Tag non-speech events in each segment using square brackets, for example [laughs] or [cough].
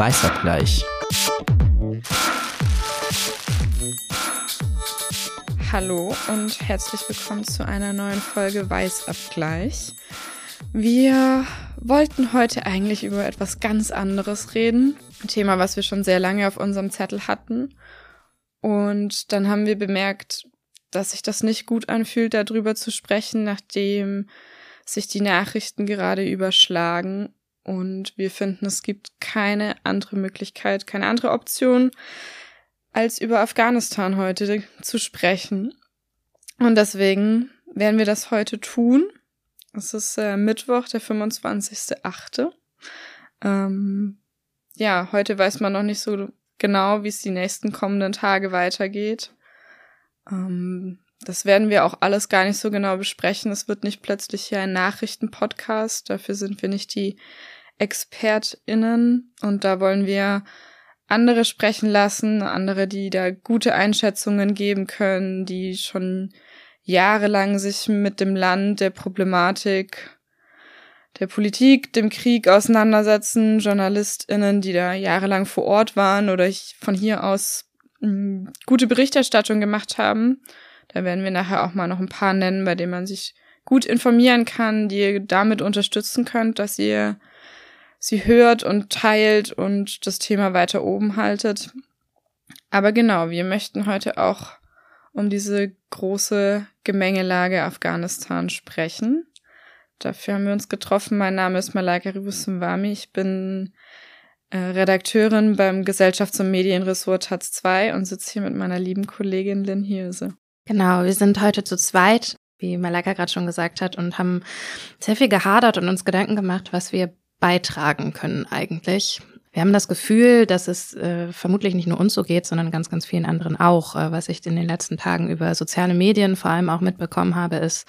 Weißabgleich. Hallo und herzlich willkommen zu einer neuen Folge Weißabgleich. Wir wollten heute eigentlich über etwas ganz anderes reden. Ein Thema, was wir schon sehr lange auf unserem Zettel hatten. Und dann haben wir bemerkt, dass sich das nicht gut anfühlt, darüber zu sprechen, nachdem sich die Nachrichten gerade überschlagen. Und wir finden, es gibt keine andere Möglichkeit, keine andere Option, als über Afghanistan heute zu sprechen. Und deswegen werden wir das heute tun. Es ist äh, Mittwoch, der 25.8. Ähm, ja, heute weiß man noch nicht so genau, wie es die nächsten kommenden Tage weitergeht. Ähm, das werden wir auch alles gar nicht so genau besprechen. Es wird nicht plötzlich hier ein Nachrichtenpodcast. Dafür sind wir nicht die ExpertInnen. Und da wollen wir andere sprechen lassen, andere, die da gute Einschätzungen geben können, die schon jahrelang sich mit dem Land, der Problematik, der Politik, dem Krieg auseinandersetzen, JournalistInnen, die da jahrelang vor Ort waren oder von hier aus mh, gute Berichterstattung gemacht haben. Da werden wir nachher auch mal noch ein paar nennen, bei denen man sich gut informieren kann, die ihr damit unterstützen könnt, dass ihr sie hört und teilt und das Thema weiter oben haltet. Aber genau, wir möchten heute auch um diese große Gemengelage Afghanistan sprechen. Dafür haben wir uns getroffen. Mein Name ist Malaika Ribusumwami. Ich bin äh, Redakteurin beim Gesellschafts- und Medienressort Taz 2 und sitze hier mit meiner lieben Kollegin Lynn Hirse. Genau, wir sind heute zu zweit, wie Malaika gerade schon gesagt hat, und haben sehr viel gehadert und uns Gedanken gemacht, was wir beitragen können eigentlich. Wir haben das Gefühl, dass es äh, vermutlich nicht nur uns so geht, sondern ganz, ganz vielen anderen auch. Äh, was ich in den letzten Tagen über soziale Medien vor allem auch mitbekommen habe, ist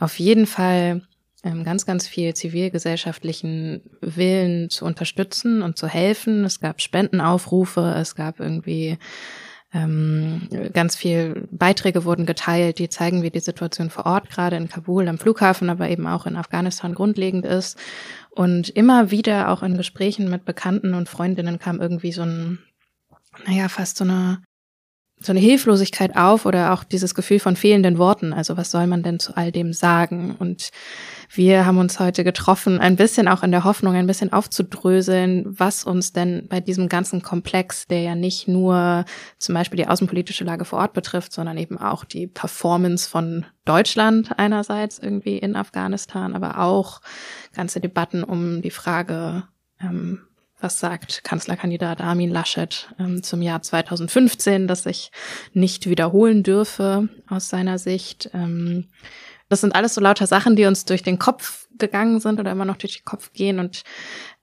auf jeden Fall ähm, ganz, ganz viel zivilgesellschaftlichen Willen zu unterstützen und zu helfen. Es gab Spendenaufrufe, es gab irgendwie ähm, ganz viel Beiträge wurden geteilt, die zeigen, wie die Situation vor Ort gerade in Kabul am Flughafen, aber eben auch in Afghanistan grundlegend ist. Und immer wieder auch in Gesprächen mit Bekannten und Freundinnen kam irgendwie so ein, naja, fast so eine so eine Hilflosigkeit auf oder auch dieses Gefühl von fehlenden Worten. Also was soll man denn zu all dem sagen? Und wir haben uns heute getroffen, ein bisschen auch in der Hoffnung, ein bisschen aufzudröseln, was uns denn bei diesem ganzen Komplex, der ja nicht nur zum Beispiel die außenpolitische Lage vor Ort betrifft, sondern eben auch die Performance von Deutschland einerseits irgendwie in Afghanistan, aber auch ganze Debatten um die Frage, ähm, was sagt Kanzlerkandidat Armin Laschet ähm, zum Jahr 2015, das sich nicht wiederholen dürfe aus seiner Sicht. Ähm, das sind alles so lauter Sachen, die uns durch den Kopf gegangen sind oder immer noch durch den Kopf gehen. Und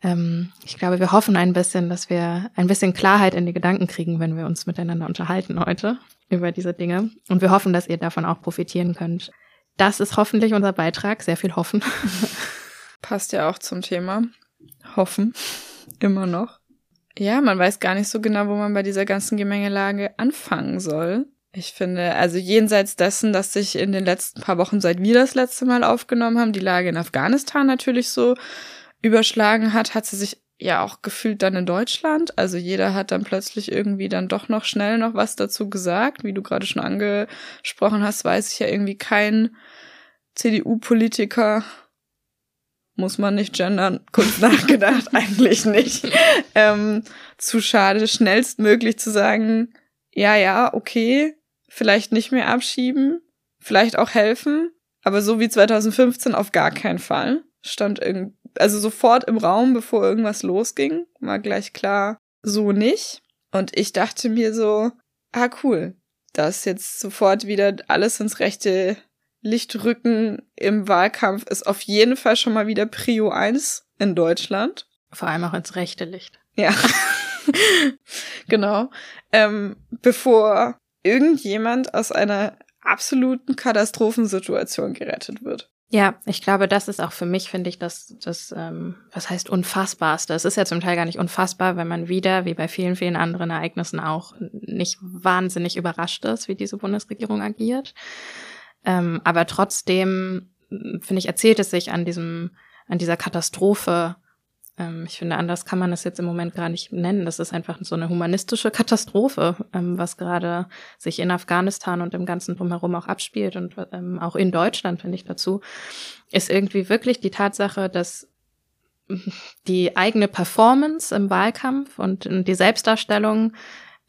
ähm, ich glaube, wir hoffen ein bisschen, dass wir ein bisschen Klarheit in die Gedanken kriegen, wenn wir uns miteinander unterhalten heute über diese Dinge. Und wir hoffen, dass ihr davon auch profitieren könnt. Das ist hoffentlich unser Beitrag. Sehr viel hoffen. [laughs] Passt ja auch zum Thema. Hoffen. Immer noch. Ja, man weiß gar nicht so genau, wo man bei dieser ganzen Gemengelage anfangen soll. Ich finde, also jenseits dessen, dass sich in den letzten paar Wochen, seit wir das letzte Mal aufgenommen haben, die Lage in Afghanistan natürlich so überschlagen hat, hat sie sich ja auch gefühlt dann in Deutschland. Also jeder hat dann plötzlich irgendwie dann doch noch schnell noch was dazu gesagt. Wie du gerade schon angesprochen hast, weiß ich ja irgendwie kein CDU-Politiker muss man nicht gendern, kurz nachgedacht, [laughs] eigentlich nicht. Ähm, zu schade, schnellstmöglich zu sagen, ja, ja, okay, vielleicht nicht mehr abschieben, vielleicht auch helfen, aber so wie 2015 auf gar keinen Fall. Stand irgend, also sofort im Raum, bevor irgendwas losging, war gleich klar, so nicht. Und ich dachte mir so, ah cool, dass jetzt sofort wieder alles ins rechte Licht rücken im Wahlkampf ist auf jeden Fall schon mal wieder Prio 1 in Deutschland. Vor allem auch ins rechte Licht. Ja. [laughs] genau. Ähm, bevor irgendjemand aus einer absoluten Katastrophensituation gerettet wird. Ja, ich glaube, das ist auch für mich, finde ich, das, das ähm, was heißt unfassbarste. Es ist ja zum Teil gar nicht unfassbar, wenn man wieder, wie bei vielen, vielen anderen Ereignissen auch, nicht wahnsinnig überrascht ist, wie diese Bundesregierung agiert. Ähm, aber trotzdem, finde ich, erzählt es sich an diesem, an dieser Katastrophe Ähm, ich finde, anders kann man es jetzt im Moment gar nicht nennen. Das ist einfach so eine humanistische Katastrophe, ähm, was gerade sich in Afghanistan und im ganzen drumherum auch abspielt und ähm, auch in Deutschland, finde ich dazu, ist irgendwie wirklich die Tatsache, dass [laughs] die eigene Performance im Wahlkampf und die Selbstdarstellung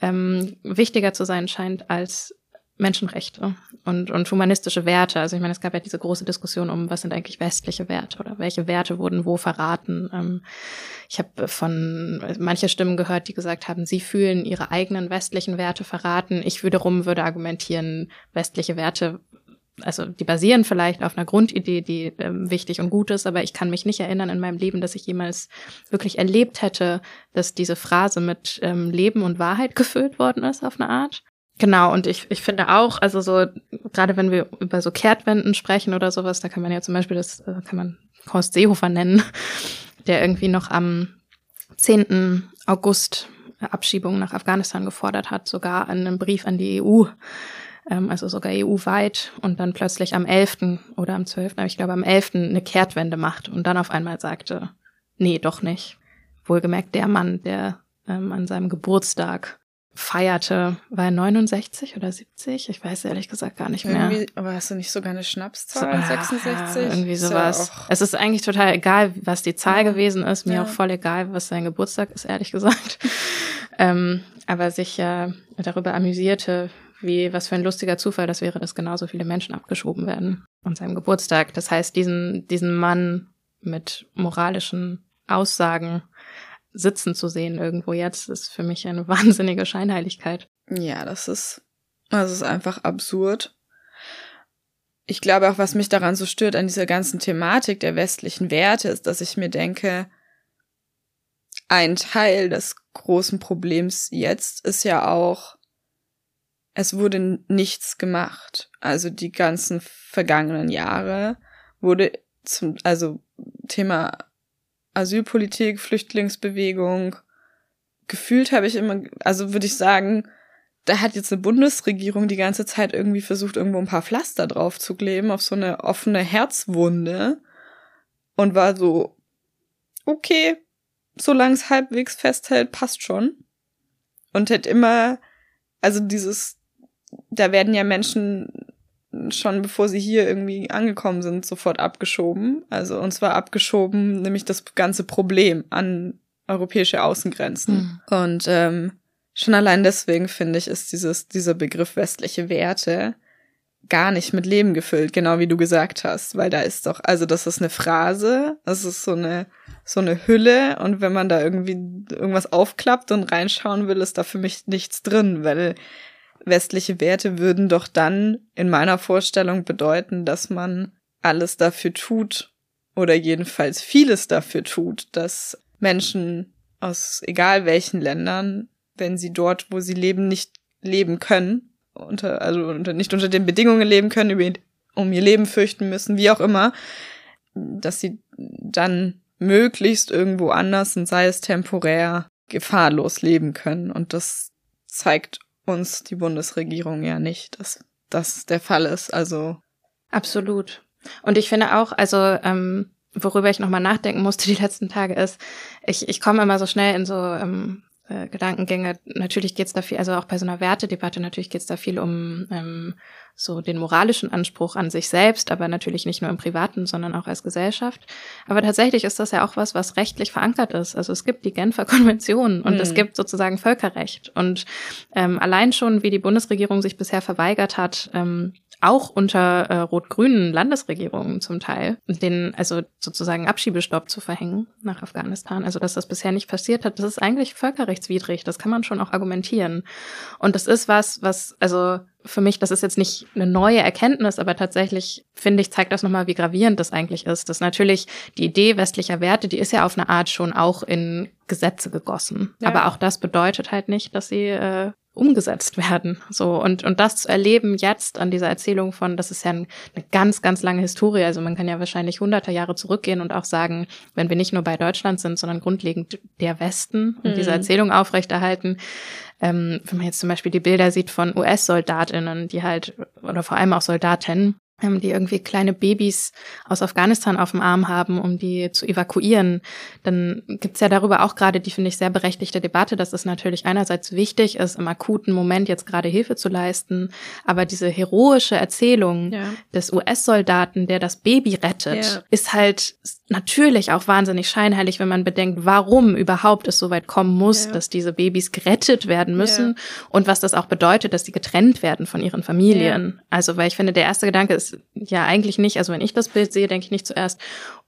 ähm, wichtiger zu sein scheint als Menschenrechte und, und humanistische Werte. Also ich meine, es gab ja diese große Diskussion um, was sind eigentlich westliche Werte oder welche Werte wurden wo verraten. Ähm, ich habe von manche Stimmen gehört, die gesagt haben, sie fühlen ihre eigenen westlichen Werte verraten. Ich wiederum würde argumentieren, westliche Werte, also die basieren vielleicht auf einer Grundidee, die ähm, wichtig und gut ist, aber ich kann mich nicht erinnern in meinem Leben, dass ich jemals wirklich erlebt hätte, dass diese Phrase mit ähm, Leben und Wahrheit [laughs] gefüllt worden ist auf eine Art. Genau, und ich, ich finde auch, also so, gerade wenn wir über so Kehrtwenden sprechen oder sowas, da kann man ja zum Beispiel das, äh, kann man Horst Seehofer nennen, der irgendwie noch am 10. August Abschiebung nach Afghanistan gefordert hat, sogar an einem Brief an die EU, ähm, also sogar EU-weit, und dann plötzlich am 11. oder am 12., aber ich glaube am 11. eine Kehrtwende macht und dann auf einmal sagte, nee, doch nicht. Wohlgemerkt der Mann, der ähm, an seinem Geburtstag feierte, war er 69 oder 70? Ich weiß ehrlich gesagt gar nicht mehr. Irgendwie, aber hast du nicht sogar eine Schnapszahl? So, 66? Ja, irgendwie sowas. Ja es ist eigentlich total egal, was die Zahl ja. gewesen ist. Mir auch voll egal, was sein Geburtstag ist, ehrlich gesagt. [laughs] ähm, aber sich ja darüber amüsierte, wie, was für ein lustiger Zufall das wäre, dass genauso viele Menschen abgeschoben werden an seinem Geburtstag. Das heißt, diesen, diesen Mann mit moralischen Aussagen sitzen zu sehen irgendwo jetzt, ist für mich eine [laughs] wahnsinnige Scheinheiligkeit. Ja, das ist, das ist einfach absurd. Ich glaube auch, was mich daran so stört an dieser ganzen Thematik der westlichen Werte, ist, dass ich mir denke, ein Teil des großen Problems jetzt ist ja auch, es wurde nichts gemacht. Also die ganzen vergangenen Jahre wurde zum, also Thema Asylpolitik, Flüchtlingsbewegung. Gefühlt habe ich immer, also würde ich sagen, da hat jetzt eine Bundesregierung die ganze Zeit irgendwie versucht, irgendwo ein paar Pflaster drauf zu kleben auf so eine offene Herzwunde und war so, okay, solange es halbwegs festhält, passt schon. Und hat immer, also dieses, da werden ja Menschen schon bevor sie hier irgendwie angekommen sind, sofort abgeschoben. Also und zwar abgeschoben, nämlich das ganze Problem an europäische Außengrenzen. Mhm. Und ähm, schon allein deswegen finde ich, ist dieses, dieser Begriff westliche Werte gar nicht mit Leben gefüllt, genau wie du gesagt hast, weil da ist doch, also das ist eine Phrase, das ist so eine, so eine Hülle und wenn man da irgendwie irgendwas aufklappt und reinschauen will, ist da für mich nichts drin, weil westliche Werte würden doch dann in meiner Vorstellung bedeuten, dass man alles dafür tut oder jedenfalls vieles dafür tut, dass Menschen aus egal welchen Ländern, wenn sie dort, wo sie leben, nicht leben können, unter, also unter, nicht unter den Bedingungen leben können, über, um ihr Leben fürchten müssen, wie auch immer, dass sie dann möglichst irgendwo anders und sei es temporär gefahrlos leben können. Und das zeigt uns die Bundesregierung ja nicht, dass das der Fall ist. Also absolut. Und ich finde auch, also ähm, worüber ich nochmal nachdenken musste die letzten Tage ist, ich, ich komme immer so schnell in so ähm, äh, Gedankengänge. Natürlich geht es da viel, also auch bei so einer Wertedebatte, natürlich geht es da viel um ähm, so den moralischen Anspruch an sich selbst, aber natürlich nicht nur im Privaten, sondern auch als Gesellschaft. Aber tatsächlich ist das ja auch was, was rechtlich verankert ist. Also es gibt die Genfer [laughs] Konvention und mhm. es gibt sozusagen Völkerrecht. Und ähm, allein schon, wie die Bundesregierung sich bisher verweigert hat, ähm, auch unter äh, rot-grünen Landesregierungen zum Teil, den also sozusagen Abschiebestopp zu verhängen nach Afghanistan. Also dass das bisher nicht passiert hat, das ist eigentlich völkerrechtswidrig. Das kann man schon auch argumentieren. Und das ist was, was also für mich, das ist jetzt nicht eine neue Erkenntnis, aber tatsächlich finde ich, zeigt das nochmal, wie gravierend das eigentlich ist. Dass natürlich die Idee westlicher Werte, die ist ja auf eine Art schon auch in Gesetze gegossen. Ja. Aber auch das bedeutet halt nicht, dass sie äh, umgesetzt werden. So und und das zu erleben jetzt an dieser Erzählung von, das ist ja ein, eine ganz ganz lange Historie. Also man kann ja wahrscheinlich hunderte Jahre zurückgehen und auch sagen, wenn wir nicht nur bei Deutschland sind, sondern grundlegend der Westen und mhm. diese Erzählung aufrechterhalten. Ähm, wenn man jetzt zum Beispiel die Bilder sieht von US-Soldatinnen, die halt oder vor allem auch Soldatinnen, die irgendwie kleine Babys aus Afghanistan auf dem Arm haben, um die zu evakuieren, dann gibt's ja darüber auch gerade die, finde ich, sehr berechtigte Debatte, dass es natürlich einerseits wichtig ist, im akuten Moment jetzt gerade Hilfe zu leisten, aber diese heroische Erzählung ja. des US-Soldaten, der das Baby rettet, ja. ist halt natürlich auch wahnsinnig scheinheilig, wenn man bedenkt, warum überhaupt es so weit kommen muss, ja. dass diese Babys gerettet werden müssen und was das auch bedeutet, dass sie getrennt werden von ihren Familien. Also, weil ich finde, der erste Gedanke ist, ist ja eigentlich nicht, also wenn ich das Bild sehe, denke ich nicht zuerst,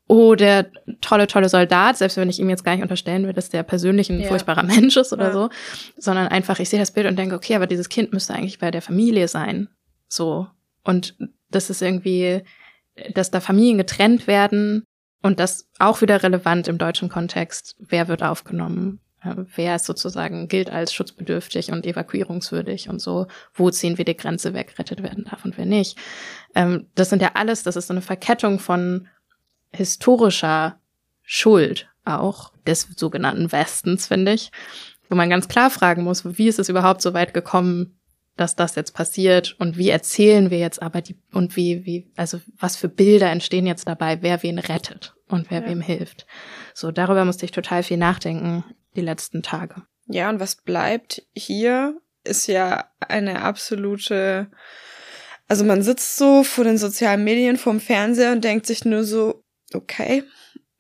oh, der tolle, tolle Soldat, selbst wenn ich ihm jetzt gar nicht unterstellen will, dass der persönlich ein ja. furchtbarer Mensch ist oder ja. so, sondern einfach, ich sehe das Bild und denke, okay, aber dieses Kind müsste eigentlich bei der Familie sein. So. Und das ist irgendwie, dass da Familien getrennt werden und das auch wieder relevant im deutschen Kontext. Wer wird aufgenommen? Wer ist sozusagen, gilt als schutzbedürftig und evakuierungswürdig und so, wo ziehen wir die Grenze weg, rettet werden darf und wer nicht. Ähm, das sind ja alles, das ist so eine Verkettung von historischer Schuld auch des sogenannten Westens, finde ich, wo man ganz klar fragen muss, wie ist es überhaupt so weit gekommen, dass das jetzt passiert und wie erzählen wir jetzt aber die und wie wie also was für Bilder entstehen jetzt dabei, wer wen rettet und wer ja. wem hilft. So darüber musste ich total viel nachdenken die letzten Tage. Ja, und was bleibt hier ist ja eine absolute, also man sitzt so vor den sozialen Medien, vorm Fernseher und denkt sich nur so, okay,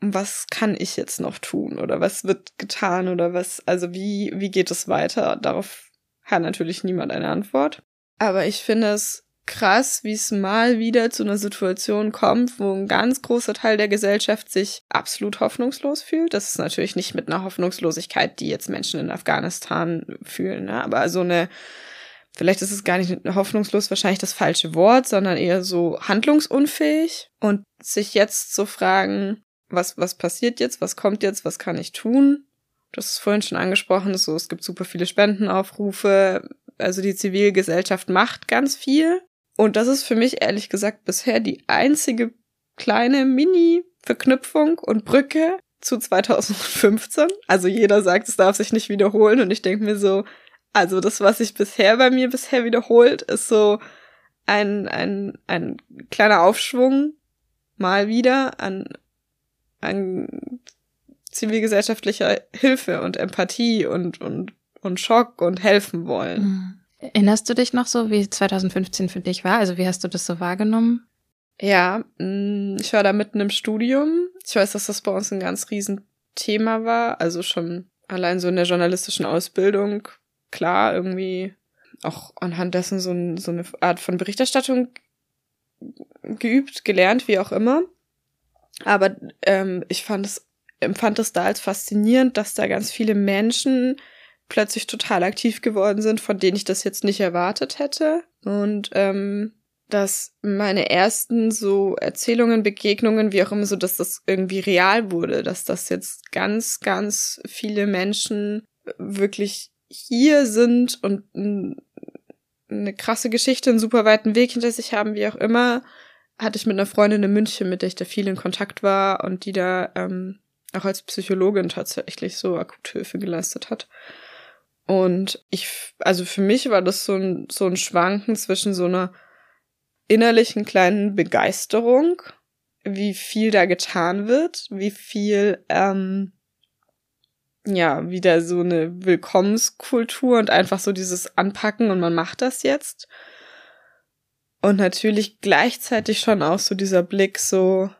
was kann ich jetzt noch tun oder was wird getan oder was, also wie, wie geht es weiter? Darauf hat natürlich niemand eine Antwort. Aber ich finde es krass, wie es mal wieder zu einer Situation kommt, wo ein ganz großer Teil der Gesellschaft sich absolut hoffnungslos fühlt. Das ist natürlich nicht mit einer Hoffnungslosigkeit, die jetzt Menschen in Afghanistan fühlen, ne? aber so eine, vielleicht ist es gar nicht hoffnungslos wahrscheinlich das falsche Wort, sondern eher so handlungsunfähig und sich jetzt zu fragen, was, was passiert jetzt, was kommt jetzt, was kann ich tun? Das ist vorhin schon angesprochen, so, es gibt super viele Spendenaufrufe, also die Zivilgesellschaft macht ganz viel. Und das ist für mich ehrlich gesagt bisher die einzige kleine Mini-Verknüpfung und Brücke zu 2015. Also jeder sagt, es darf sich nicht wiederholen und ich denke mir so, also das, was sich bisher bei mir bisher wiederholt, ist so ein, ein, ein kleiner Aufschwung mal wieder an, an zivilgesellschaftlicher Hilfe und Empathie und, und, und Schock und helfen wollen. Mhm. Erinnerst du dich noch so, wie 2015 für dich war? Also wie hast du das so wahrgenommen? Ja, mm, ich war da mitten im Studium. Ich weiß, dass das bei uns ein ganz riesen Thema war. Also schon allein so in der journalistischen Ausbildung. Klar, irgendwie auch anhand dessen so, so eine Art von Berichterstattung geübt, gelernt, wie auch immer. Aber ähm, ich fand es, empfand es da als faszinierend, dass da ganz viele Menschen plötzlich total aktiv geworden sind, von denen ich das jetzt nicht erwartet hätte. Und ähm, dass meine ersten so Erzählungen, Begegnungen, wie auch immer, so dass das irgendwie real wurde, dass das jetzt ganz, ganz viele Menschen wirklich hier sind und eine krasse Geschichte, einen super weiten Weg hinter sich haben, wie auch immer, hatte ich mit einer Freundin in München, mit der ich da viel in Kontakt war und die da ähm, auch als Psychologin tatsächlich so Akuthilfe geleistet hat. Und ich, also für mich war das so ein, so ein Schwanken zwischen so einer innerlichen kleinen Begeisterung, wie viel da getan wird, wie viel, ähm, ja, wieder so eine Willkommenskultur und einfach so dieses Anpacken und man macht das jetzt. Und natürlich gleichzeitig schon auch so dieser Blick so,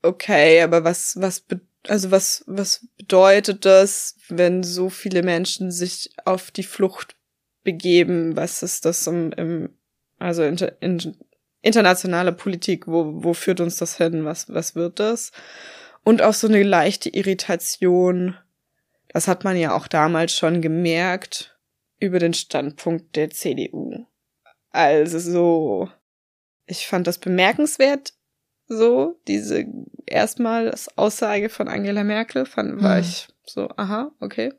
okay, aber was, was bedeutet also was, was bedeutet das, wenn so viele Menschen sich auf die Flucht begeben? Was ist das im, im also inter, in, internationale Politik? Wo, wo führt uns das hin? Was, was wird das? Und auch so eine leichte Irritation. Das hat man ja auch damals schon gemerkt über den Standpunkt der CDU. Also so, ich fand das bemerkenswert, so, diese erstmal Aussage von Angela Merkel, fand, war mhm. ich so, aha, okay.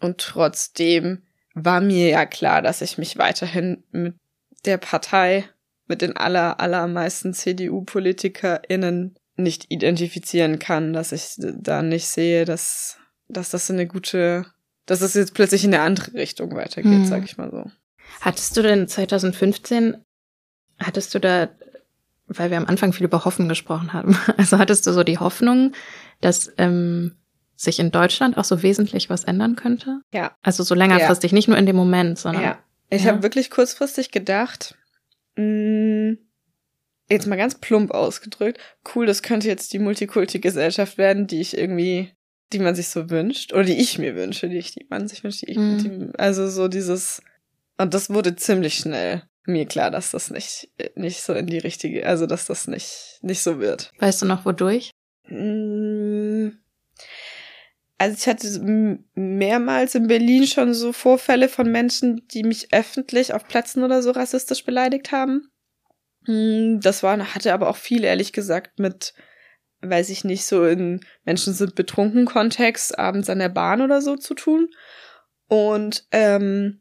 Und trotzdem war mir ja klar, dass ich mich weiterhin mit der Partei, mit den aller, allermeisten CDU-PolitikerInnen nicht identifizieren kann, dass ich da nicht sehe, dass, dass das eine gute, dass es jetzt plötzlich in eine andere Richtung weitergeht, mhm. sag ich mal so. Hattest du denn 2015 Hattest du da, weil wir am Anfang viel über Hoffen gesprochen haben, [laughs] also hattest du so die Hoffnung, dass ähm, sich in Deutschland auch so wesentlich was ändern könnte? Ja. Also so längerfristig, ja. nicht nur in dem Moment, sondern. Ja. Ich ja. habe wirklich kurzfristig gedacht, mh, mm, jetzt mal ganz plump ausgedrückt, cool, das könnte jetzt die Multikulti-Gesellschaft werden, die ich irgendwie, die man sich so wünscht, oder die ich mir wünsche, die ich, die man sich wünscht, die ich, mhm. die, also so dieses, und das wurde ziemlich schnell mir klar, dass das nicht, nicht so in die richtige, also dass das nicht, nicht so wird. Weißt du noch, wodurch? Mm, also ich hatte mehrmals in Berlin schon so Vorfälle von Menschen, die mich öffentlich auf Plätzen oder so rassistisch beleidigt haben. Mm, das war, hatte aber auch viel, ehrlich gesagt, mit, weiß ich nicht, so in Menschen sind betrunken Kontext, abends an der Bahn oder so zu tun. Und ähm,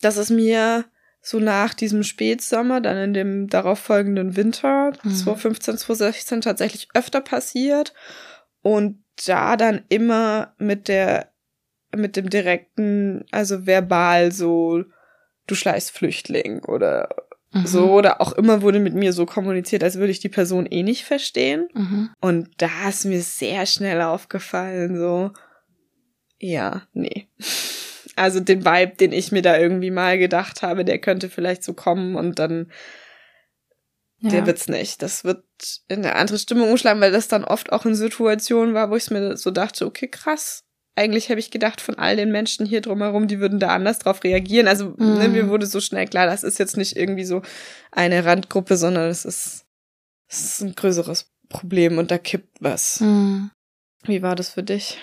das ist mir so nach diesem Spätsommer, dann in dem darauffolgenden Winter, mhm. 2015, 2016 tatsächlich öfter passiert und da dann immer mit der, mit dem direkten, also verbal so, du schleichst Flüchtling oder mhm. so, oder auch immer wurde mit mir so kommuniziert, als würde ich die Person eh nicht verstehen. Mhm. Und da ist mir sehr schnell aufgefallen, so, ja, nee. [laughs] Also den Vibe, den ich mir da irgendwie mal gedacht habe, der könnte vielleicht so kommen und dann ja. der wird's nicht. Das wird in eine andere Stimmung umschlagen, weil das dann oft auch in Situationen war, wo ich mir so dachte, okay, krass. Eigentlich habe ich gedacht, von all den Menschen hier drumherum, die würden da anders drauf reagieren. Also mhm. ne, mir wurde so schnell klar, das ist jetzt nicht irgendwie so eine Randgruppe, sondern es ist, es ist ein größeres Problem und da kippt was. Mhm. Wie war das für dich?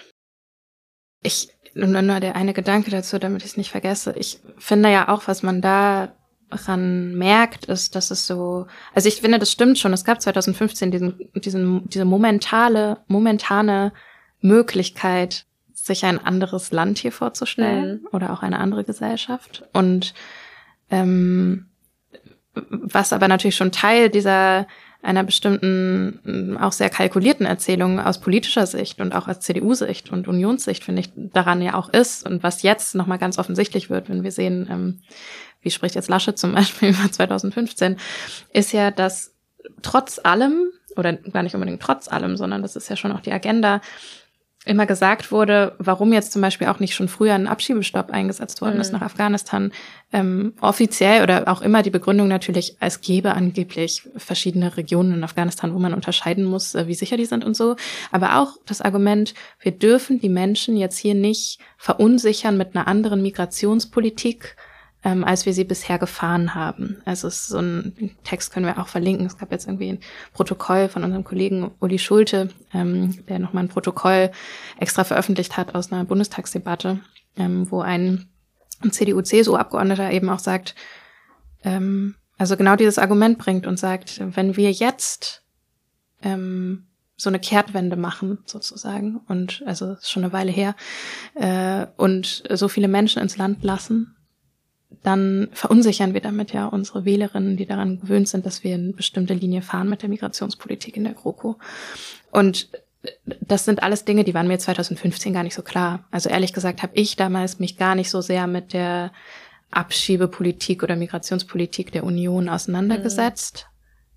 Ich und dann nur der eine Gedanke dazu, damit ich es nicht vergesse. Ich finde ja auch, was man daran merkt, ist, dass es so, also ich finde, das stimmt schon. Es gab 2015 diesen, diesen, diese momentale, momentane Möglichkeit, sich ein anderes Land hier vorzustellen mhm. oder auch eine andere Gesellschaft. Und ähm, was aber natürlich schon Teil dieser einer bestimmten, mm, auch sehr kalkulierten Erzählung aus politischer Sicht und auch aus CDU-Sicht und Unionssicht, finde ich, daran ja auch ist. Und was jetzt nochmal ganz offensichtlich wird, wenn wir sehen, ähm, wie spricht jetzt Lasche zum [laughs] Beispiel über 2015, ist ja, dass trotz allem, oder gar nicht unbedingt trotz allem, sondern das ist ja schon auch die Agenda, immer gesagt wurde, warum jetzt zum Beispiel auch nicht schon früher ein Abschiebestopp eingesetzt worden mhm. ist nach Afghanistan, ähm, offiziell oder auch immer die Begründung natürlich, es gäbe angeblich verschiedene Regionen in Afghanistan, wo man unterscheiden muss, äh, wie sicher die sind und so. Aber auch das Argument, wir dürfen die Menschen jetzt hier nicht verunsichern mit einer anderen Migrationspolitik, ähm, als wir sie bisher gefahren haben. Also es ist so ein Text können wir auch verlinken. Es gab jetzt irgendwie ein Protokoll von unserem Kollegen Uli Schulte, ähm, der nochmal ein Protokoll extra veröffentlicht hat aus einer Bundestagsdebatte, ähm, wo ein, CDU-CSU-Abgeordneter eben auch sagt, ähm, also genau dieses Argument bringt und sagt, wenn wir jetzt ähm, so eine Kehrtwende machen, sozusagen, und also schon eine Weile her, äh, und so viele Menschen ins Land lassen, dann verunsichern wir damit ja unsere Wählerinnen, die daran gewöhnt sind, dass wir eine bestimmte Linie fahren mit der Migrationspolitik in der GroKo. Und das sind alles Dinge, die waren mir 2015 gar nicht so klar. Also ehrlich gesagt habe ich damals mich gar nicht so sehr mit der Abschiebepolitik oder Migrationspolitik der Union auseinandergesetzt.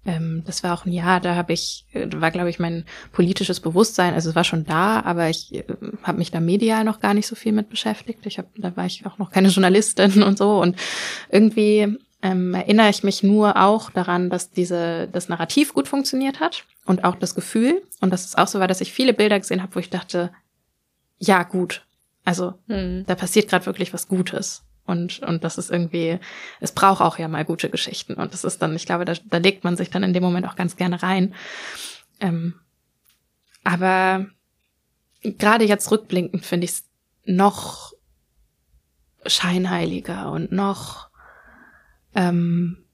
Ähm, das war auch ein Jahr, da habe ich, äh, war glaube ich mein politisches Bewusstsein, also es war schon da, aber ich äh, habe mich da medial noch gar nicht so viel mit beschäftigt. Ich habe, da war ich auch noch keine Journalistin [laughs] und so und irgendwie ähm, erinnere ich mich nur auch daran, dass diese das Narrativ gut funktioniert hat und auch das Gefühl und dass es auch so war, dass ich viele Bilder gesehen habe, wo ich dachte, ja gut, also hm. da passiert gerade wirklich was Gutes. Und, und das ist irgendwie, es braucht auch ja mal gute Geschichten. Und das ist dann, ich glaube, da, da legt man sich dann in dem Moment auch ganz gerne rein. Ähm, aber gerade jetzt rückblickend finde ich es noch scheinheiliger und noch ähm,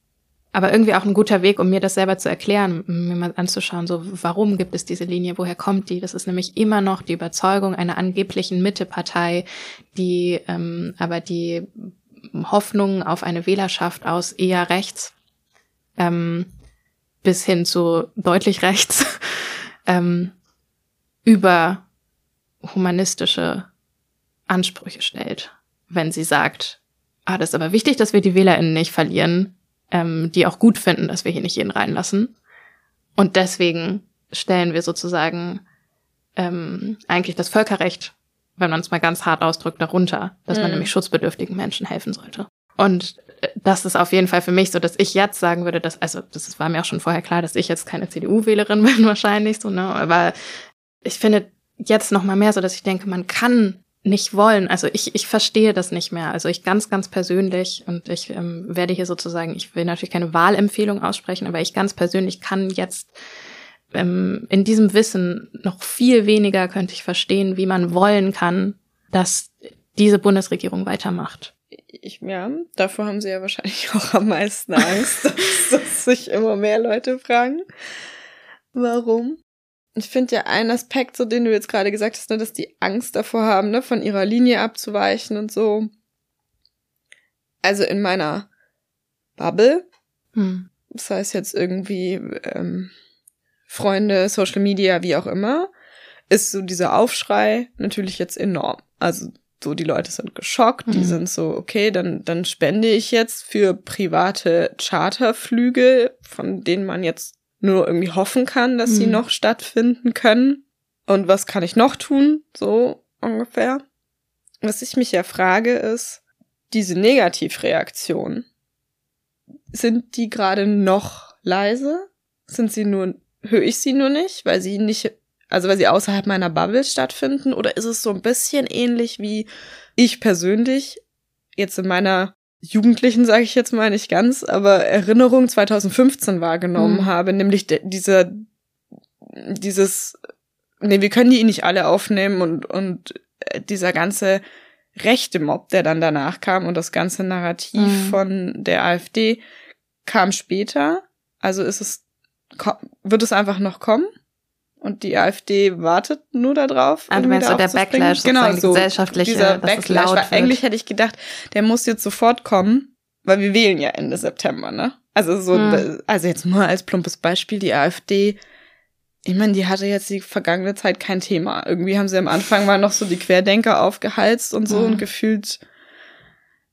aber irgendwie auch ein guter Weg, um mir das selber zu erklären, mir mal anzuschauen, so warum gibt es diese Linie, woher kommt die? Das ist nämlich immer noch die Überzeugung einer angeblichen Mittepartei, die ähm, aber die Hoffnung auf eine Wählerschaft aus eher rechts ähm, bis hin zu deutlich rechts [laughs] ähm, über humanistische Ansprüche stellt, wenn sie sagt, ah, das ist aber wichtig, dass wir die WählerInnen nicht verlieren, ähm, die auch gut finden, dass wir hier nicht jeden reinlassen. Und deswegen stellen wir sozusagen ähm, eigentlich das Völkerrecht, wenn man es mal ganz hart ausdrückt, darunter, dass mhm. man nämlich schutzbedürftigen Menschen helfen sollte. Und äh, das ist auf jeden Fall für mich so, dass ich jetzt sagen würde, dass, also das war mir auch schon vorher klar, dass ich jetzt keine CDU-Wählerin [laughs] bin wahrscheinlich so, ne? Aber ich finde jetzt noch mal mehr so, dass ich denke, man kann nicht wollen. Also ich, ich verstehe das nicht mehr. Also ich ganz, ganz persönlich und ich ähm, werde hier sozusagen, ich will natürlich keine Wahlempfehlung aussprechen, aber ich ganz persönlich kann jetzt ähm, in diesem Wissen noch viel weniger könnte ich verstehen, wie man wollen kann, dass diese Bundesregierung weitermacht. Ich, ja, davor haben sie ja wahrscheinlich [laughs] auch am meisten Angst, dass, [laughs] dass sich immer mehr Leute fragen. Warum? Ich finde ja einen Aspekt, so den du jetzt gerade gesagt hast, ne, dass die Angst davor haben, ne, von ihrer Linie abzuweichen und so. Also in meiner Bubble, hm. das heißt jetzt irgendwie ähm, Freunde, Social Media, wie auch immer, ist so dieser Aufschrei natürlich jetzt enorm. Also so die Leute sind geschockt, mhm. die sind so, okay, dann, dann spende ich jetzt für private Charterflüge, von denen man jetzt nur irgendwie hoffen kann, dass mhm. sie noch stattfinden können. Und was kann ich noch tun? So ungefähr. Was ich mich ja frage, ist, diese Negativreaktion, sind die gerade noch leise? Sind sie nur höre ich sie nur nicht, weil sie nicht, also weil sie außerhalb meiner Bubble stattfinden? Oder ist es so ein bisschen ähnlich wie ich persönlich jetzt in meiner Jugendlichen, sage ich jetzt mal nicht ganz, aber Erinnerung 2015 wahrgenommen mhm. habe, nämlich dieser, dieses, nee, wir können die nicht alle aufnehmen und, und äh, dieser ganze rechte Mob, der dann danach kam und das ganze Narrativ mhm. von der AfD kam später. Also ist es wird es einfach noch kommen? Und die AfD wartet nur darauf. Ah, du meinst so der Backlash, genau, so gesellschaftliche, dieser Backlash. Weil eigentlich hätte ich gedacht, der muss jetzt sofort kommen, weil wir wählen ja Ende September, ne? Also so, hm. also jetzt nur als plumpes Beispiel, die AfD, ich meine, die hatte jetzt die vergangene Zeit kein Thema. Irgendwie haben sie am Anfang mal noch so die Querdenker aufgehalst und so hm. und gefühlt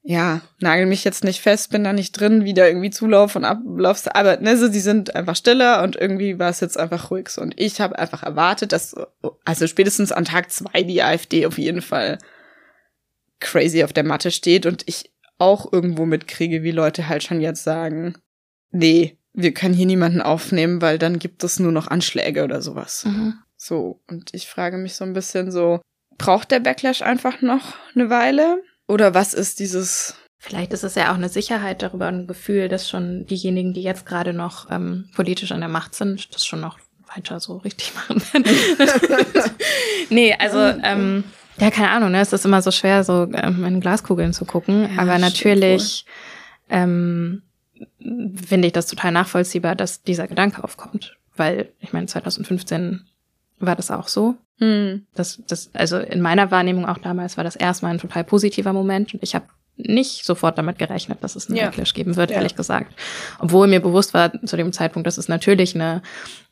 ja, nagel mich jetzt nicht fest, bin da nicht drin, wie da irgendwie Zulauf und Ablauf, aber ne, so, die sind einfach stiller und irgendwie war es jetzt einfach ruhig so. Und ich habe einfach erwartet, dass, also spätestens an Tag zwei die AfD auf jeden Fall crazy auf der Matte steht und ich auch irgendwo mitkriege, wie Leute halt schon jetzt sagen, nee, wir können hier niemanden aufnehmen, weil dann gibt es nur noch Anschläge oder sowas. Mhm. So, und ich frage mich so ein bisschen so, braucht der Backlash einfach noch eine Weile? Oder was ist dieses? Vielleicht ist es ja auch eine Sicherheit darüber, ein Gefühl, dass schon diejenigen, die jetzt gerade noch ähm, politisch an der Macht sind, das schon noch weiter so richtig [laughs] machen werden. [laughs] nee, also ähm, ja, keine Ahnung, ne? Es ist immer so schwer, so ähm, in Glaskugeln zu gucken. Ja, aber natürlich ähm, finde ich das total nachvollziehbar, dass dieser Gedanke aufkommt. Weil, ich meine, 2015 war das auch so. Hm. Das, das, also in meiner Wahrnehmung auch damals war das erstmal ein total positiver Moment und ich habe nicht sofort damit gerechnet, dass es einen ja. Backlash geben wird, ja. ehrlich gesagt. Obwohl mir bewusst war zu dem Zeitpunkt, dass es natürlich eine,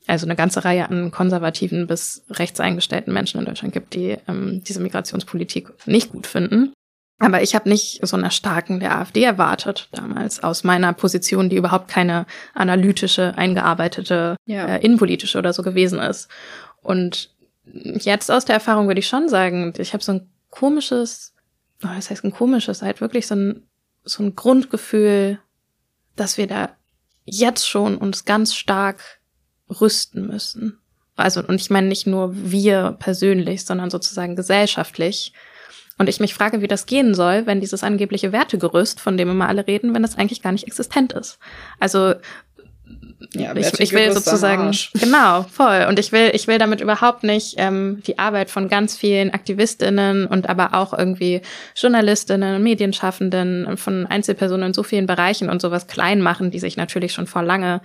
also eine ganze Reihe an konservativen bis rechts eingestellten Menschen in Deutschland gibt, die ähm, diese Migrationspolitik nicht gut finden. Aber ich habe nicht so eine Starken der AfD erwartet damals aus meiner Position, die überhaupt keine analytische, eingearbeitete, ja. äh, innenpolitische oder so gewesen ist. Und jetzt aus der Erfahrung würde ich schon sagen, ich habe so ein komisches, oh, das heißt ein komisches, halt wirklich so ein, so ein Grundgefühl, dass wir da jetzt schon uns ganz stark rüsten müssen. Also, und ich meine nicht nur wir persönlich, sondern sozusagen gesellschaftlich. Und ich mich frage, wie das gehen soll, wenn dieses angebliche Wertegerüst, von dem immer alle reden, wenn das eigentlich gar nicht existent ist. Also ja, ich, ich will sozusagen [laughs] genau voll und ich will ich will damit überhaupt nicht ähm, die Arbeit von ganz vielen Aktivistinnen und aber auch irgendwie Journalistinnen, Medienschaffenden von Einzelpersonen in so vielen Bereichen und sowas klein machen, die sich natürlich schon vor lange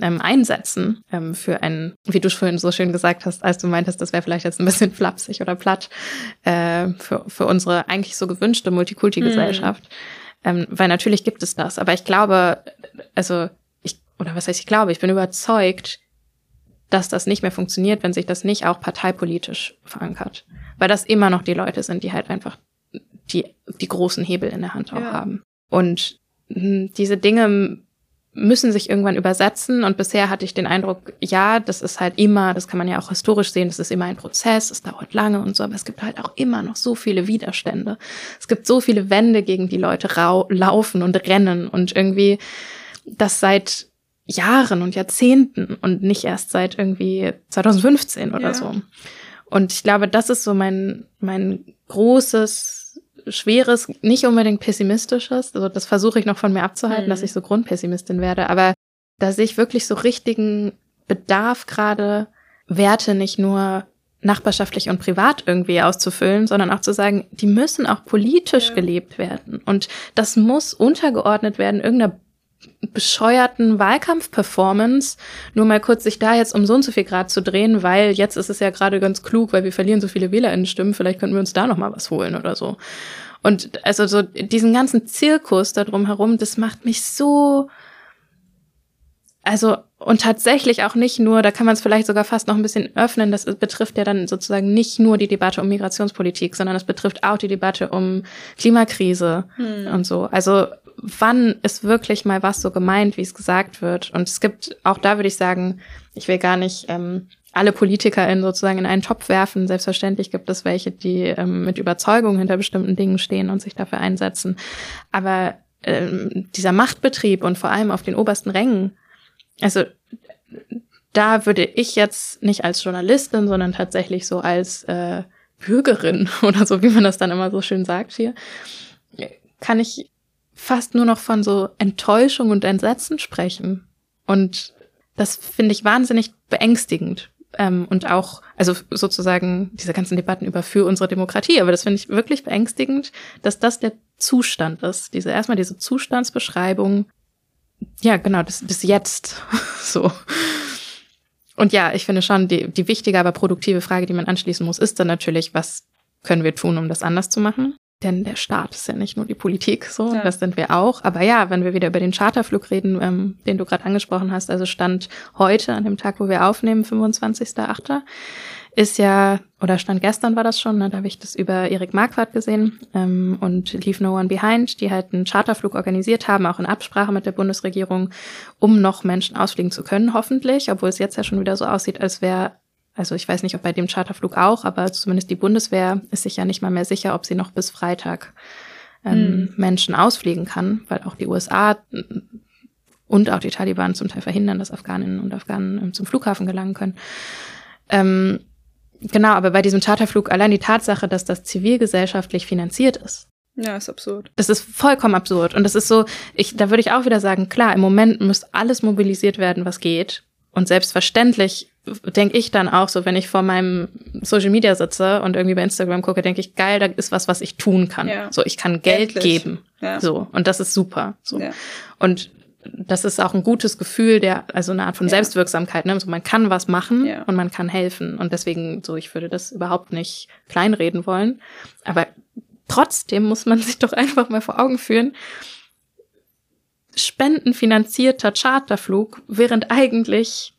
ähm, einsetzen ähm, für ein, wie du vorhin so schön gesagt hast, als du meintest, das wäre vielleicht jetzt ein bisschen [laughs] flapsig oder platt äh, für für unsere eigentlich so gewünschte Multikulti-Gesellschaft. Hm. Ähm, weil natürlich gibt es das, aber ich glaube, also oder was heißt ich glaube, ich bin überzeugt, dass das nicht mehr funktioniert, wenn sich das nicht auch parteipolitisch verankert. Weil das immer noch die Leute sind, die halt einfach die, die großen Hebel in der Hand auch ja. haben. Und hm, diese Dinge müssen sich irgendwann übersetzen. Und bisher hatte ich den Eindruck, ja, das ist halt immer, das kann man ja auch historisch sehen, das ist immer ein Prozess, es dauert lange und so, aber es gibt halt auch immer noch so viele Widerstände. Es gibt so viele Wände, gegen die Leute laufen und rennen und irgendwie das seit Jahren und Jahrzehnten und nicht erst seit irgendwie 2015 oder ja. so. Und ich glaube, das ist so mein, mein großes, schweres, nicht unbedingt pessimistisches, also das versuche ich noch von mir abzuhalten, mhm. dass ich so Grundpessimistin werde, aber da sehe ich wirklich so richtigen Bedarf gerade, Werte nicht nur nachbarschaftlich und privat irgendwie auszufüllen, sondern auch zu sagen, die müssen auch politisch ja. gelebt werden. Und das muss untergeordnet werden irgendeiner bescheuerten Wahlkampf-Performance, nur mal kurz sich da jetzt um so und so viel Grad zu drehen, weil jetzt ist es ja gerade ganz klug, weil wir verlieren so viele WählerInnen-Stimmen, vielleicht könnten wir uns da noch mal was holen oder so. Und also so diesen ganzen Zirkus da drum herum, das macht mich so, also und tatsächlich auch nicht nur, da kann man es vielleicht sogar fast noch ein bisschen öffnen, das betrifft ja dann sozusagen nicht nur die Debatte um Migrationspolitik, sondern es betrifft auch die Debatte um Klimakrise hm. und so. Also wann ist wirklich mal was so gemeint, wie es gesagt wird. Und es gibt, auch da würde ich sagen, ich will gar nicht ähm, alle PolitikerInnen sozusagen in einen Topf werfen. Selbstverständlich gibt es welche, die ähm, mit Überzeugung hinter bestimmten Dingen stehen und sich dafür einsetzen. Aber ähm, dieser Machtbetrieb und vor allem auf den obersten Rängen, also da würde ich jetzt nicht als Journalistin, sondern tatsächlich so als äh, Bürgerin [laughs] oder so, wie man das dann immer so schön sagt hier, kann ich fast nur noch von so Enttäuschung und Entsetzen sprechen. Und das finde ich wahnsinnig beängstigend. Ähm, und auch, also sozusagen diese ganzen Debatten über für unsere Demokratie. Aber das finde ich wirklich beängstigend, dass das der Zustand ist. Diese erstmal diese Zustandsbeschreibung. Ja, genau, das, das Jetzt. [laughs] so. Und ja, ich finde schon, die, die wichtige, aber produktive Frage, die man anschließen muss, ist dann natürlich, was können wir tun, um das anders zu machen? Denn der Staat ist ja nicht nur die Politik, so, ja. das sind wir auch. Aber ja, wenn wir wieder über den Charterflug reden, ähm, den du gerade angesprochen hast, also Stand heute, an dem Tag, wo wir aufnehmen, 25.8., ist ja, oder Stand gestern war das schon, ne, da habe ich das über Erik Marquardt gesehen ähm, und Leave No One Behind, die halt einen Charterflug organisiert haben, auch in Absprache mit der Bundesregierung, um noch Menschen ausfliegen zu können, hoffentlich, obwohl es jetzt ja schon wieder so aussieht, als wäre also ich weiß nicht, ob bei dem Charterflug auch, aber zumindest die Bundeswehr ist sich ja nicht mal mehr sicher, ob sie noch bis Freitag ähm, hm. Menschen ausfliegen kann, weil auch die USA und auch die Taliban zum Teil verhindern, dass Afghaninnen und Afghanen ähm, zum Flughafen gelangen können. Ähm, genau, aber bei diesem Charterflug allein die Tatsache, dass das zivilgesellschaftlich finanziert ist. Ja, ist absurd. Das ist vollkommen absurd. Und das ist so, ich, da würde ich auch wieder sagen, klar, im Moment muss alles mobilisiert werden, was geht. Und selbstverständlich denke ich dann auch so, wenn ich vor meinem Social Media sitze und irgendwie bei Instagram gucke, denke ich, geil, da ist was, was ich tun kann. Ja. So, ich kann Geld Endlich. geben. Ja. So, und das ist super. So. Ja. Und das ist auch ein gutes Gefühl, der, also eine Art von Selbstwirksamkeit, ne? So, man kann was machen und man kann helfen. Und deswegen, so, ich würde das überhaupt nicht kleinreden wollen. Aber trotzdem muss man [laughs] sich doch einfach mal vor Augen führen, spendenfinanzierter Charterflug, während eigentlich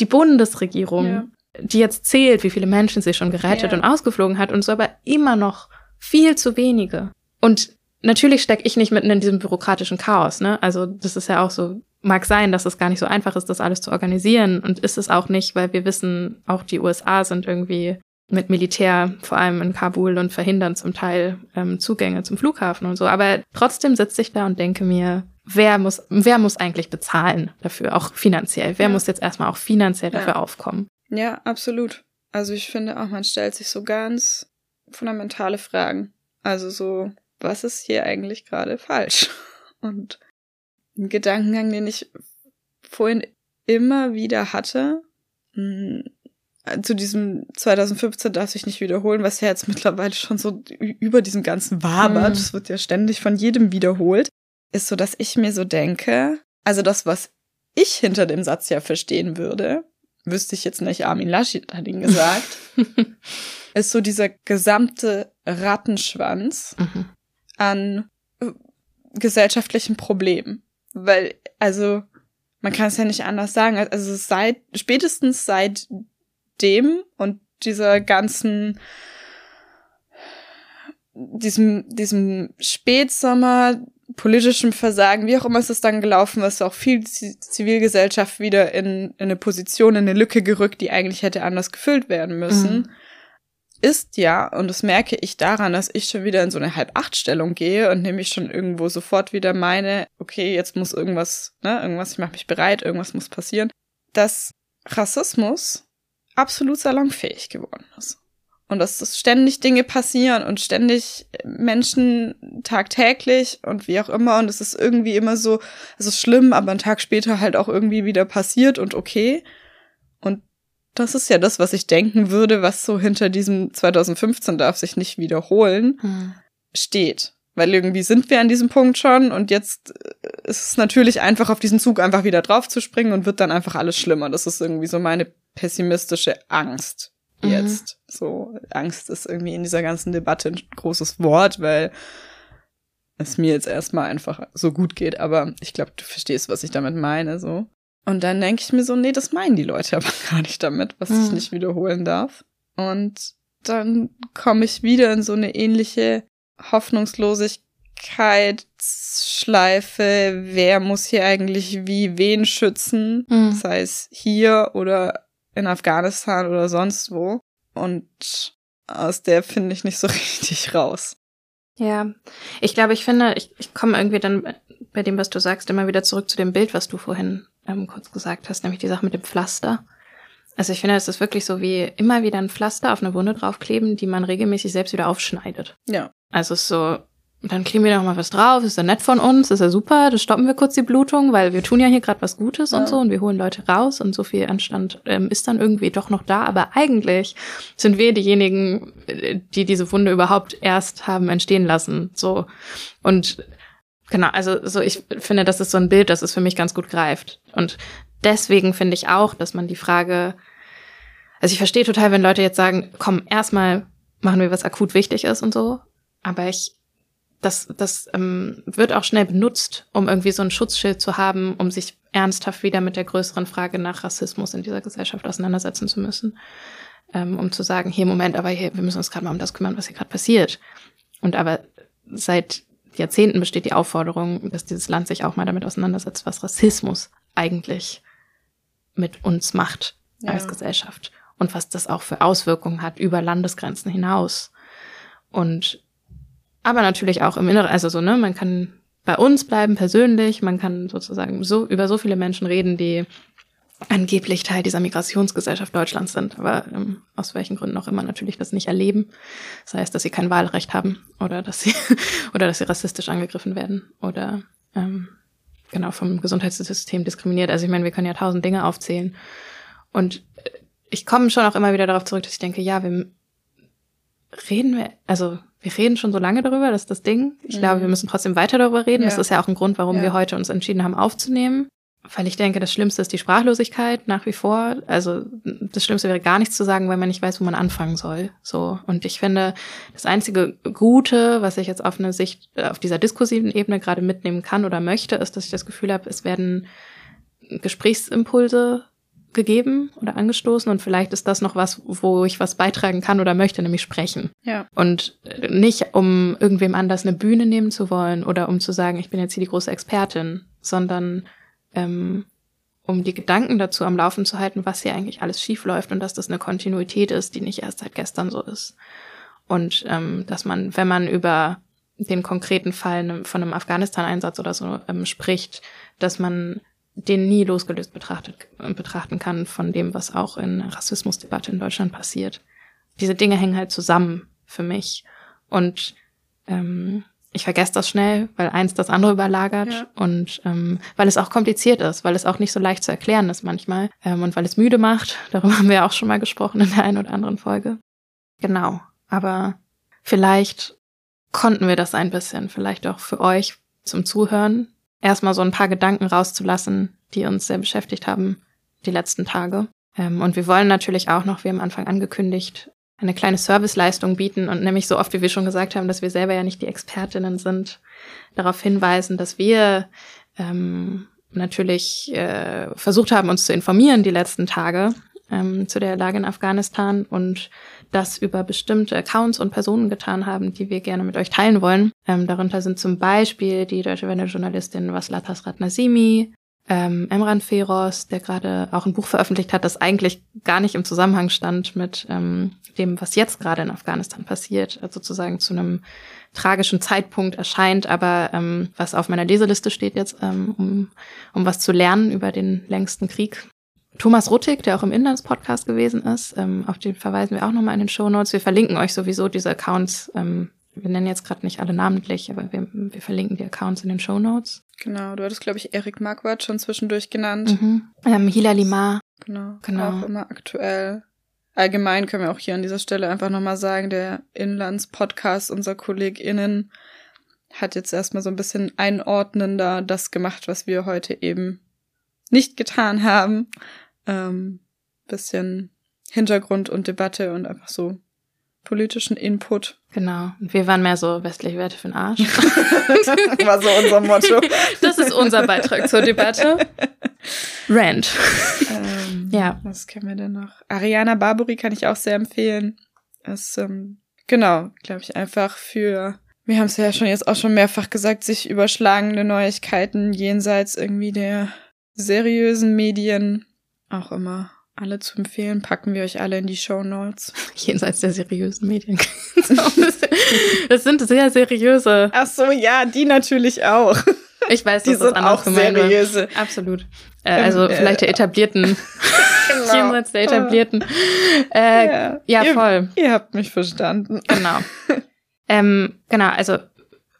die Bundesregierung, ja. die jetzt zählt, wie viele Menschen sie schon gerettet ja. und ausgeflogen hat und so, aber immer noch viel zu wenige. Und natürlich stecke ich nicht mitten in diesem bürokratischen Chaos, ne? Also das ist ja auch so, mag sein, dass es gar nicht so einfach ist, das alles zu organisieren und ist es auch nicht, weil wir wissen, auch die USA sind irgendwie mit Militär, vor allem in Kabul und verhindern zum Teil ähm, Zugänge zum Flughafen und so. Aber trotzdem sitze ich da und denke mir, wer muss, wer muss eigentlich bezahlen dafür, auch finanziell? Wer ja. muss jetzt erstmal auch finanziell dafür ja. aufkommen? Ja, absolut. Also ich finde auch, man stellt sich so ganz fundamentale Fragen. Also so, was ist hier eigentlich gerade falsch? [laughs] Und ein Gedankengang, den ich vorhin immer wieder hatte, hm, zu diesem 2015 darf ich nicht wiederholen, was ja jetzt mittlerweile schon so über diesem ganzen wabert. Es mhm. wird ja ständig von jedem wiederholt ist so, dass ich mir so denke, also das, was ich hinter dem Satz ja verstehen würde, wüsste ich jetzt nicht, Armin Laschet hat ihn gesagt, [laughs] ist so dieser gesamte Rattenschwanz mhm. an äh, gesellschaftlichen Problemen. Weil, also, man kann es ja nicht anders sagen. Also seit, spätestens seit dem und dieser ganzen, diesem, diesem Spätsommer, politischem Versagen, wie auch immer ist es dann gelaufen ist, auch viel Zivilgesellschaft wieder in, in eine Position, in eine Lücke gerückt, die eigentlich hätte anders gefüllt werden müssen. Mhm. Ist ja, und das merke ich daran, dass ich schon wieder in so eine Halb-Acht-Stellung gehe und nämlich schon irgendwo sofort wieder meine, okay, jetzt muss irgendwas, ne, irgendwas, ich mache mich bereit, irgendwas muss passieren, dass Rassismus absolut salonfähig geworden ist. Und dass das ständig Dinge passieren und ständig Menschen tagtäglich und wie auch immer. Und es ist irgendwie immer so, es ist schlimm, aber einen Tag später halt auch irgendwie wieder passiert und okay. Und das ist ja das, was ich denken würde, was so hinter diesem 2015 darf sich nicht wiederholen, hm. steht. Weil irgendwie sind wir an diesem Punkt schon und jetzt ist es natürlich einfach auf diesen Zug einfach wieder draufzuspringen und wird dann einfach alles schlimmer. Das ist irgendwie so meine pessimistische Angst mhm. jetzt. So, Angst ist irgendwie in dieser ganzen Debatte ein großes Wort, weil es mir jetzt erstmal einfach so gut geht, aber ich glaube, du verstehst, was ich damit meine, so. Und dann denke ich mir so, nee, das meinen die Leute [laughs] aber gar nicht damit, was mhm. ich nicht wiederholen darf. Und dann komme ich wieder in so eine ähnliche Hoffnungslosigkeitsschleife. Wer muss hier eigentlich wie wen schützen? Mhm. Sei es hier oder in Afghanistan oder sonst wo. Und aus der finde ich nicht so [laughs] richtig raus. Ja, ich glaube, ich finde, ich, ich komme irgendwie dann bei dem, was du sagst, immer wieder zurück zu dem Bild, was du vorhin ähm, kurz gesagt hast, nämlich die Sache mit dem Pflaster. Also ich finde, es ist wirklich so wie immer wieder ein Pflaster auf eine Wunde draufkleben, die man regelmäßig selbst wieder aufschneidet. Ja. Also es ist so, dann kleben wir noch mal was drauf, ist ja nett von uns, ist ja super, das stoppen wir kurz die Blutung, weil wir tun ja hier gerade was Gutes ja. und so. Und wir holen Leute raus. Und so viel Anstand ähm, ist dann irgendwie doch noch da, aber eigentlich sind wir diejenigen, äh, die diese Wunde überhaupt erst haben entstehen lassen, so. Und genau, also so ich finde, das ist so ein Bild, das es für mich ganz gut greift und deswegen finde ich auch, dass man die Frage also ich verstehe total, wenn Leute jetzt sagen, komm, erstmal machen wir, was akut wichtig ist und so, aber ich das, das ähm, wird auch schnell benutzt, um irgendwie so ein Schutzschild zu haben, um sich ernsthaft wieder mit der größeren Frage nach Rassismus in dieser Gesellschaft auseinandersetzen zu müssen. Ähm, um zu sagen, hier, Moment, aber hier, wir müssen uns gerade mal um das kümmern, was hier gerade passiert. Und aber seit Jahrzehnten besteht die Aufforderung, dass dieses Land sich auch mal damit auseinandersetzt, was Rassismus eigentlich mit uns macht ja. als Gesellschaft und was das auch für Auswirkungen hat über Landesgrenzen hinaus. Und aber natürlich auch im Inneren, also so, ne, man kann bei uns bleiben persönlich, man kann sozusagen so über so viele Menschen reden, die angeblich Teil dieser Migrationsgesellschaft Deutschlands sind, aber ähm, aus welchen Gründen auch immer natürlich das nicht erleben. Das heißt, dass sie kein Wahlrecht haben oder dass sie [laughs] oder dass sie rassistisch angegriffen werden oder ähm, genau vom Gesundheitssystem diskriminiert. Also ich meine, wir können ja tausend Dinge aufzählen. Und ich komme schon auch immer wieder darauf zurück, dass ich denke, ja, wir reden wir, also wir reden schon so lange darüber, das ist das Ding. Ich mhm. glaube, wir müssen trotzdem weiter darüber reden. Ja. Das ist ja auch ein Grund, warum ja. wir heute uns entschieden haben, aufzunehmen. Weil ich denke, das Schlimmste ist die Sprachlosigkeit nach wie vor. Also das Schlimmste wäre gar nichts zu sagen, weil man nicht weiß, wo man anfangen soll. So und ich finde, das einzige Gute, was ich jetzt auf eine Sicht auf dieser diskursiven Ebene gerade mitnehmen kann oder möchte, ist, dass ich das Gefühl habe, es werden Gesprächsimpulse gegeben oder angestoßen und vielleicht ist das noch was, wo ich was beitragen kann oder möchte, nämlich sprechen. Ja. Und nicht, um irgendwem anders eine Bühne nehmen zu wollen oder um zu sagen, ich bin jetzt hier die große Expertin, sondern ähm, um die Gedanken dazu am Laufen zu halten, was hier eigentlich alles schief läuft und dass das eine Kontinuität ist, die nicht erst seit gestern so ist. Und ähm, dass man, wenn man über den konkreten Fall von einem Afghanistan-Einsatz oder so ähm, spricht, dass man den nie losgelöst betrachtet, betrachten kann von dem, was auch in Rassismusdebatte in Deutschland passiert. Diese Dinge hängen halt zusammen für mich. Und ähm, ich vergesse das schnell, weil eins das andere überlagert ja. und ähm, weil es auch kompliziert ist, weil es auch nicht so leicht zu erklären ist manchmal ähm, und weil es müde macht. [laughs] Darüber haben wir auch schon mal gesprochen in der einen oder anderen Folge. Genau. Aber vielleicht konnten wir das ein bisschen, vielleicht auch für euch zum Zuhören erstmal so ein paar Gedanken rauszulassen, die uns sehr beschäftigt haben die letzten Tage. Ähm, und wir wollen natürlich auch noch, wie am Anfang angekündigt, eine kleine Serviceleistung bieten und nämlich so oft, wie wir schon gesagt haben, dass wir selber ja nicht die Expertinnen sind, darauf hinweisen, dass wir ähm, natürlich äh, versucht haben, uns zu informieren die letzten Tage ähm, zu der Lage in Afghanistan und das über bestimmte Accounts und Personen getan haben, die wir gerne mit euch teilen wollen. Ähm, darunter sind zum Beispiel die deutsche Wende-Journalistin Vaslatas Ratnasimi, ähm, Emran Feroz, der gerade auch ein Buch veröffentlicht hat, das eigentlich gar nicht im Zusammenhang stand mit ähm, dem, was jetzt gerade in Afghanistan passiert, also sozusagen zu einem tragischen Zeitpunkt erscheint, aber ähm, was auf meiner Leseliste steht jetzt, ähm, um, um was zu lernen über den längsten Krieg. Thomas Ruttig, der auch im Inlandspodcast gewesen ist, ähm, auf den verweisen wir auch nochmal in den Show Notes. Wir verlinken euch sowieso diese Accounts. Ähm, wir nennen jetzt gerade nicht alle namentlich, aber wir, wir verlinken die Accounts in den Show Notes. Genau, du hattest, glaube ich, Erik Marquardt schon zwischendurch genannt. Mhm. Ähm, Hila Limar. Genau, genau. Auch immer aktuell. Allgemein können wir auch hier an dieser Stelle einfach nochmal sagen, der Inlandspodcast unserer KollegInnen hat jetzt erstmal so ein bisschen einordnender das gemacht, was wir heute eben nicht getan haben. Ähm, bisschen Hintergrund und Debatte und einfach so politischen Input. Genau. Und wir waren mehr so westliche Werte für den Arsch. [laughs] War so unser Motto. Das ist unser Beitrag zur Debatte. Rand. Ähm, ja. Was kennen wir denn noch? Ariana Barbary kann ich auch sehr empfehlen. Ist, ähm, genau, glaube ich, einfach für, wir haben es ja schon jetzt auch schon mehrfach gesagt, sich überschlagende Neuigkeiten jenseits irgendwie der seriösen Medien auch immer alle zu empfehlen. Packen wir euch alle in die Show Notes. [laughs] Jenseits der seriösen Medien. [laughs] das sind sehr seriöse. Ach so, ja, die natürlich auch. Ich weiß, die sind auch seriöse. War. Absolut. Äh, also ähm, vielleicht der etablierten. [laughs] genau. Jenseits der etablierten. Äh, ja, ja ihr, voll. Ihr habt mich verstanden. Genau. ähm, genau, also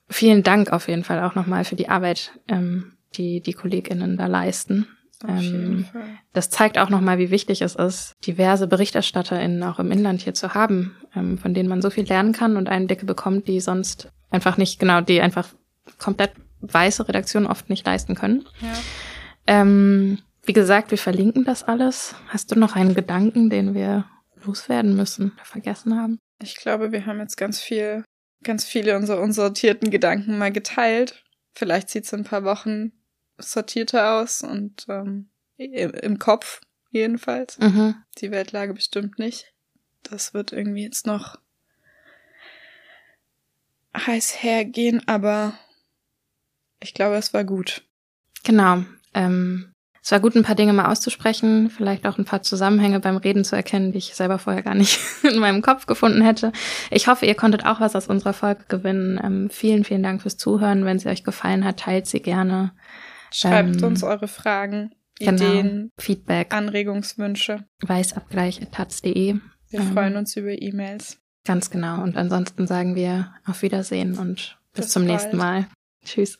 vielen Dank auf jeden Fall auch nochmal für die Arbeit, ähm, die die KollegInnen da leisten. Ähm, das zeigt auch nochmal, wie wichtig es ist, diverse BerichterstatterInnen auch im Inland hier zu haben, ähm, von denen man so viel lernen kann und Einblicke bekommt, die sonst einfach nicht, genau, die einfach komplett weiße Redaktionen oft nicht leisten können. Ja. Ähm, wie gesagt, wir verlinken das alles. Hast du noch einen Gedanken, den wir loswerden müssen, vergessen haben? Ich glaube, wir haben jetzt ganz viel, ganz viele unserer unsortierten Gedanken mal geteilt. Vielleicht sieht es in ein paar Wochen sortierter aus und ähm, im Kopf jedenfalls. Mhm. Die Weltlage bestimmt nicht. Das wird irgendwie jetzt noch heiß hergehen, aber ich glaube, es war gut. Genau. Ähm, es war gut, ein paar Dinge mal auszusprechen, vielleicht auch ein paar Zusammenhänge beim Reden zu erkennen, die ich selber vorher gar nicht [laughs] in meinem Kopf gefunden hätte. Ich hoffe, ihr konntet auch was aus unserer Folge gewinnen. Ähm, vielen, vielen Dank fürs Zuhören. Wenn sie euch gefallen hat, teilt sie gerne. Schreibt ähm, uns eure Fragen, genau, Ideen, Feedback, Anregungswünsche. Weißabgleich.taz.de. Wir ähm, freuen uns über E-Mails. Ganz genau. Und ansonsten sagen wir auf Wiedersehen und bis, bis zum bald. nächsten Mal. Tschüss.